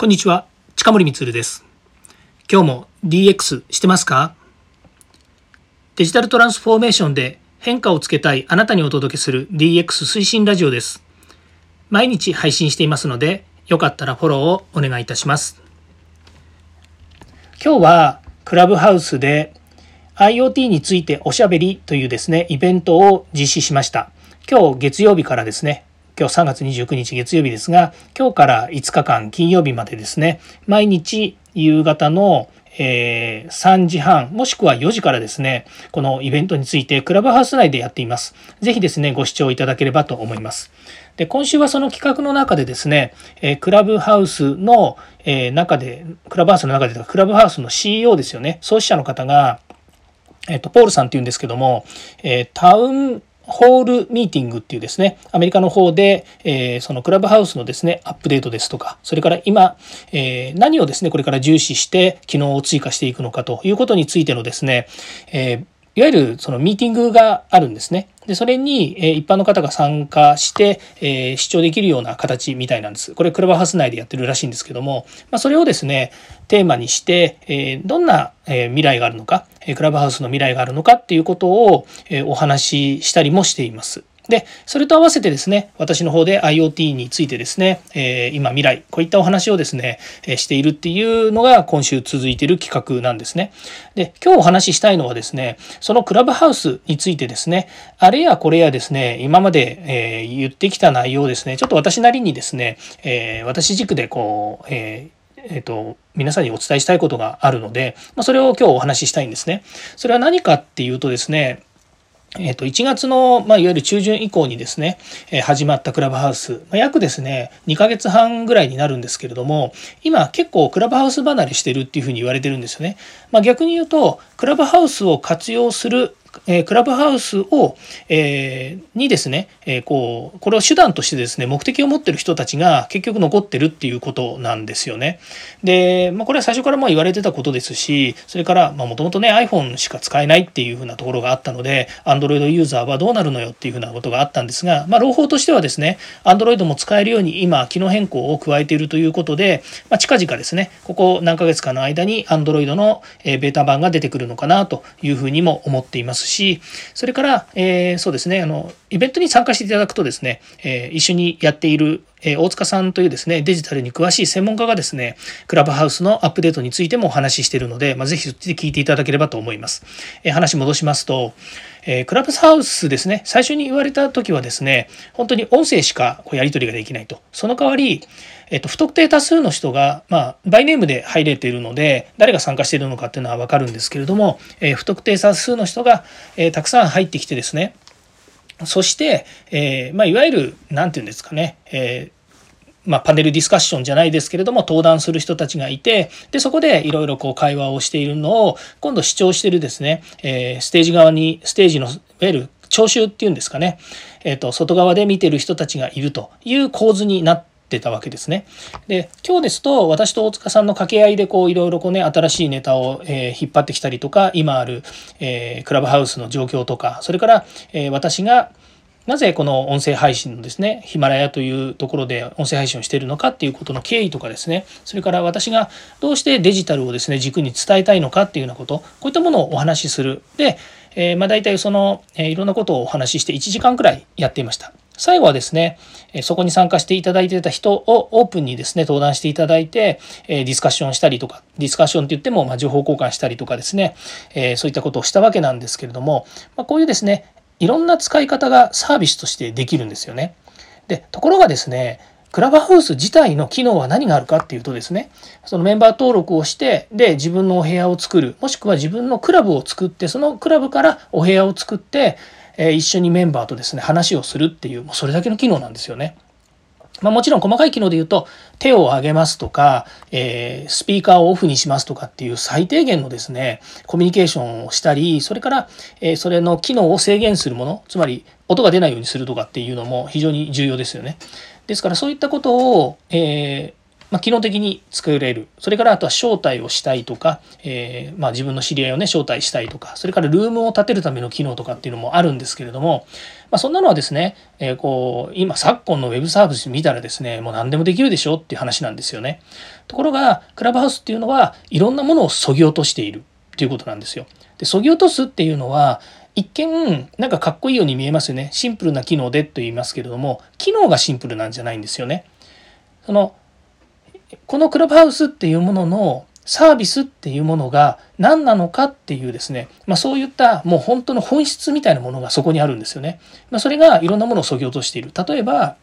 こんにちは、近森光です。今日も DX してますか？デジタルトランスフォーメーションで変化をつけたいあなたにお届けする DX 推進ラジオです。毎日配信していますので、よかったらフォローをお願いいたします。今日はクラブハウスで IoT についておしゃべりというですね、イベントを実施しました。今日月曜日からですね、今日3月29日月曜日ですが、今日から5日間金曜日までですね、毎日夕方のえー、3時半もしくは4時からですね、このイベントについてクラブハウス内でやっています。ぜひですね、ご視聴いただければと思います。で今週はその企画の中でですね、えー、クラブハウスの、えー、中で、クラブハウスの中で、クラブハウスの CEO ですよね、創始者の方が、えっ、と、ポールさんっていうんですけども、えタウンホールミーティングっていうですね、アメリカの方で、えー、そのクラブハウスのですね、アップデートですとか、それから今、えー、何をですね、これから重視して機能を追加していくのかということについてのですね、えーいわゆるそのミーティングがあるんですね。で、それに、え一般の方が参加して、え視聴できるような形みたいなんです。これクラブハウス内でやってるらしいんですけども、まあ、それをですね、テーマにして、えどんな、え未来があるのか、えクラブハウスの未来があるのかっていうことを、えお話ししたりもしています。で、それと合わせてですね、私の方で IoT についてですね、えー、今未来、こういったお話をですね、えー、しているっていうのが今週続いている企画なんですね。で、今日お話ししたいのはですね、そのクラブハウスについてですね、あれやこれやですね、今まで、えー、言ってきた内容ですね、ちょっと私なりにですね、え私軸でこう、ええーと、皆さんにお伝えしたいことがあるので、まあ、それを今日お話ししたいんですね。それは何かっていうとですね、えっ、と、1月の、まあ、いわゆる中旬以降にですね、え、始まったクラブハウス、ま、約ですね、2ヶ月半ぐらいになるんですけれども、今結構クラブハウス離れしてるっていうふうに言われてるんですよね。まあ、逆に言うと、クラブハウスを活用するえクラブハウスを、えー、にですね、えー、こうこれを手段としてですね目的を持ってる人たちが結局残ってるっていうことなんですよね。で、まあ、これは最初からまあ言われてたことですしそれからもともとね iPhone しか使えないっていうふうなところがあったので Android ユーザーはどうなるのよっていうふうなことがあったんですが、まあ、朗報としてはですね Android も使えるように今機能変更を加えているということで、まあ、近々ですねここ何ヶ月かの間に Android のベータ版が出てくるのかなというふうにも思っていますしそれから、えー、そうですねあのイベントに参加していただくとですね、えー、一緒にやっている、え大塚さんというですねデジタルに詳しい専門家がですねクラブハウスのアップデートについてもお話ししているので、まあ、ぜひそっちで聞いていただければと思います、え話戻しますと、えクラブハウスですね最初に言われた時はですね本当に音声しかこうやり取りができないと。その代わりえっと、不特定多数の人が、まあ、バイネームで入れているので、誰が参加しているのかっていうのはわかるんですけれども、え、不特定多数の人が、え、たくさん入ってきてですね、そして、えー、まあ、いわゆる、何て言うんですかね、えまあ、パネルディスカッションじゃないですけれども登壇する人たちがいてでそこでいろいろこう会話をしているのを今度視聴してるですね、えー、ステージ側にステージのいわゆる聴衆っていうんですかね、えーと外側で見てる人たちがいるという構図になってったわけですね。で今日ですと私と大塚さんの掛け合いでこういろいろこうね新しいネタを、え、引っ張ってきたりとか今ある、え、クラブハウスの状況とかそれから、え、私がなぜこの音声配信のですねヒマラヤというところで音声配信をしているのかっていうことの経緯とかですねそれから私がどうしてデジタルをですね軸に伝えたいのかっていうようなことこういったものをお話しするで、えー、まあ大体その、えー、いろんなことをお話しして1時間くらいやっていました。最後はですね、そこに参加していただいてた人をオープンにですね、登壇していただいて、ディスカッションしたりとか、ディスカッションって言っても、ま情報交換したりとかですね、そういったことをしたわけなんですけれども、まこういうですね、いろんな使い方がサービスとしてできるんですよね。で、ところがですね、クラブハウス自体の機能は何があるかっていうとですね、そのメンバー登録をして、で、自分のお部屋を作る、もしくは自分のクラブを作って、そのクラブからお部屋を作って、え一緒にメンバーとですね話をするっていうもうそれだけの機能なんですよね。まあ、もちろん細かい機能で言うと手を挙げますとか、えー、スピーカーをオフにしますとかっていう最低限のですねコミュニケーションをしたりそれから、えー、それの機能を制限するものつまり音が出ないようにするとかっていうのも非常に重要ですよね。ですからそういったことを、えーまあ、機能的に作れるそれからあとは招待をしたいとか、えー、まあ、自分の知り合いをね招待したいとかそれからルームを立てるための機能とかっていうのもあるんですけれども、まあ、そんなのはですね、えー、こう今昨今のウェブサービス見たらですねもう何でもできるでしょっていう話なんですよね。ところがクラブハウスっていうのはいろんなものをそぎ落としているっていうことなんですよ。でそぎ落とすっていうのは一見なんかかっこいいように見えますよねシンプルな機能でと言いますけれども機能がシンプルなんじゃないんですよね。そのこのクラブハウスっていうもののサービスっていうものが何なのかっていうですね、まあ、そういったもう本当の本質みたいなものがそこにあるんですよね。まあ、それがいろんなものを削ぎ落としている。例えば、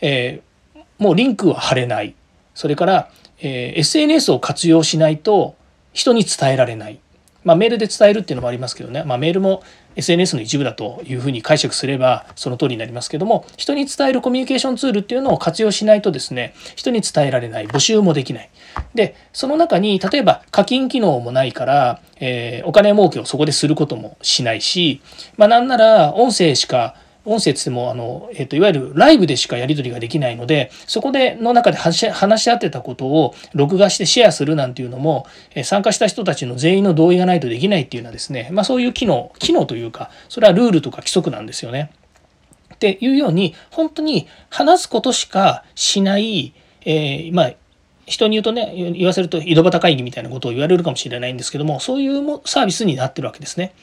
えー、もうリンクは貼れない。それから、えー、SNS を活用しないと人に伝えられない。まあ、メールで伝えるっていうのもありますけどね、まあ、メールも SNS の一部だというふうに解釈すればその通りになりますけども人に伝えるコミュニケーションツールっていうのを活用しないとですね人に伝えられない募集もできない。でその中に例えば課金機能もないから、えー、お金儲けをそこですることもしないし、まあ、なんなら音声しか音声ってもあの、えーと、いわゆるライブでしかやり取りができないのでそこでの中で話し合ってたことを録画してシェアするなんていうのも、え、参加した人たちの全員の同意がないとできないっていうのはですね、まあ、そういう機能機能というかそれはルールとか規則なんですよね。っていうように本当に話すことしかしない、えー、まあ人に言うとね言わせると井戸端会議みたいなことを言われるかもしれないんですけどもそういうサービスになってるわけですね。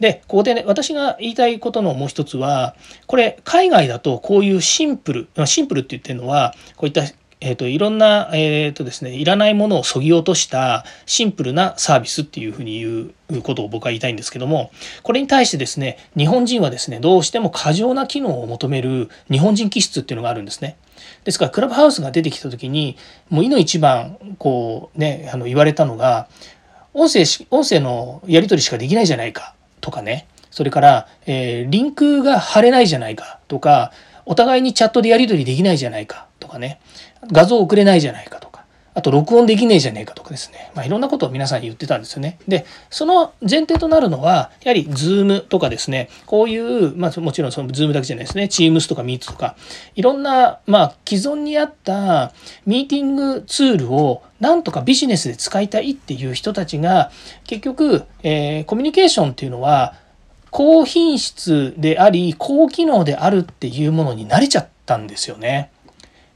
で、ここでね、私が言いたいことのもう一つは、これ、海外だとこういうシンプル、シンプルって言ってるのは、こういったえーと、いろんな、えーとですね、いらないものをそぎ落としたシンプルなサービスっていうふうに言うことを僕は言いたいんですけどもこれに対してですね日本人はですねどうしても過剰な機能を求める日本人気質っていうのがあるんですね。ですからクラブハウスが出てきた時にもういの一番こうねあの言われたのが音声音声のやり取りしかできないじゃないかとかね。それから、えー、リンクが貼れないじゃないかとかお互いにチャットでやり取りできないじゃないかとかね。画像送れないじゃないかとか。あと録音できねえじゃねえかとかですね、まあ、いろんなことを皆さん言ってたんですよね。でその前提となるのはやはり Zoom とかですねこういう、まあ、もちろんその Zoom だけじゃないですね Teams とか Meet とかいろんな、まあ、既存にあったミーティングツールをなんとかビジネスで使いたいっていう人たちが結局、えー、コミュニケーションっていうのは高品質であり高機能であるっていうものに慣れちゃったんですよね。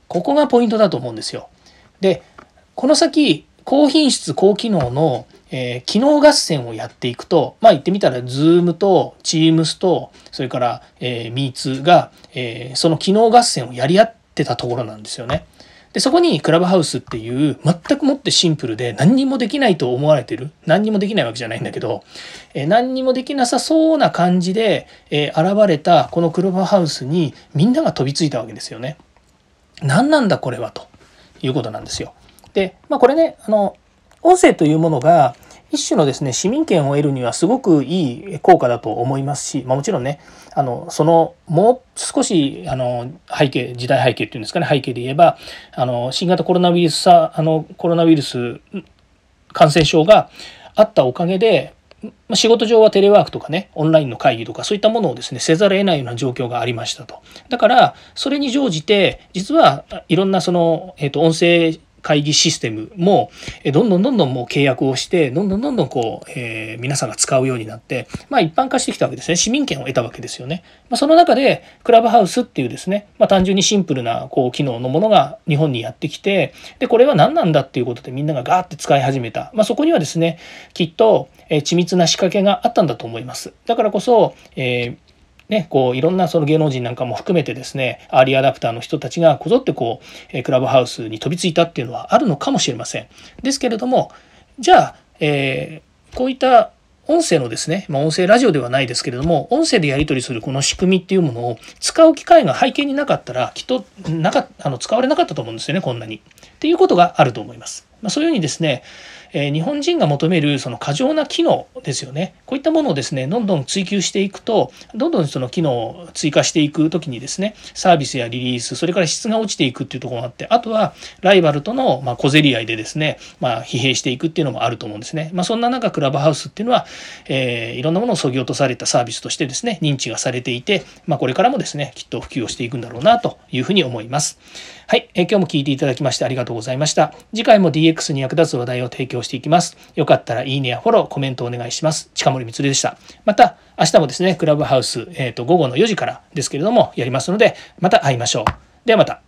ここがポイントだと思うんですよ。でこの先高品質高機能の、えー、機能合戦をやっていくとまあ言ってみたら Zoom と Teams とそれから、えー、Meets が、えー、その機能合戦をやり合ってたところなんですよね。でそこにクラブハウスっていう全くもってシンプルで何にもできないと思われてる何にもできないわけじゃないんだけど、え何にもできなさそうな感じで、え現れたこのクラブハウスにみんなが飛びついたわけですよね。何なんだこれはということなんですよ。でまあこれねあの音声というものが一種のですね市民権を得るにはすごくいい効果だと思いますし、まあ、もちろんねあのそのもう少しあの背景時代背景っていうんですかね背景で言えばあの新型コロナウイルスさあのコロナウイルス感染症があったおかげで仕事上はテレワークとかねオンラインの会議とかそういったものをですねせざるを得ないような状況がありましたと。だからそれに乗じて実はいろんなその、えー、と音声会議システムもどんどんどんどんもう契約をしてどんどんどんどんこう、えー、皆さんが使うようになってまあ一般化してきたわけですね。市民権を得たわけですよね、まあ、その中でクラブハウスっていうですね、まあ、単純にシンプルなこう機能のものが日本にやってきてでこれは何なんだっていうことでみんながガーって使い始めた、まあ、そこにはですねきっとえ緻密な仕掛けがあったんだと思います。だからこそ、えーね、こういろんなその芸能人なんかも含めてですねアーリーアダプターの人たちがこぞってこうクラブハウスに飛びついたっていうのはあるのかもしれません。ですけれどもじゃあ、えー、こういった音声のですね、まあ、音声ラジオではないですけれども音声でやり取りするこの仕組みっていうものを使う機会が背景になかったらきっとなかあの使われなかったと思うんですよねこんなに。っていうことがあると思います。まあ、そういうふうにですねえ、日本人が求めるその過剰な機能ですよね。こういったものをですねどんどん追求していくとどんどんその機能を追加していく時にですねサービスやリリースそれから質が落ちていくっていうところがあってあとはライバルとのま小競り合いでですね、まあ、疲弊していくっていうのもあると思うんですね、まあ、そんな中クラブハウスっていうのは、えー、いろんなものをそぎ落とされたサービスとしてですね認知がされていて、まあ、これからもですねきっと普及をしていくんだろうなというふうに思います。はい、えー、今日も聞いていただきましてありがとうございました。次回も DX に役立つ話題を提供していきますよかったらいいねやフォロー、コメントお願いします。近森光でした。また、明日もですね、クラブハウス、えっ、ー、と、午後の4時からですけれども、やりますので、また会いましょう。ではまた。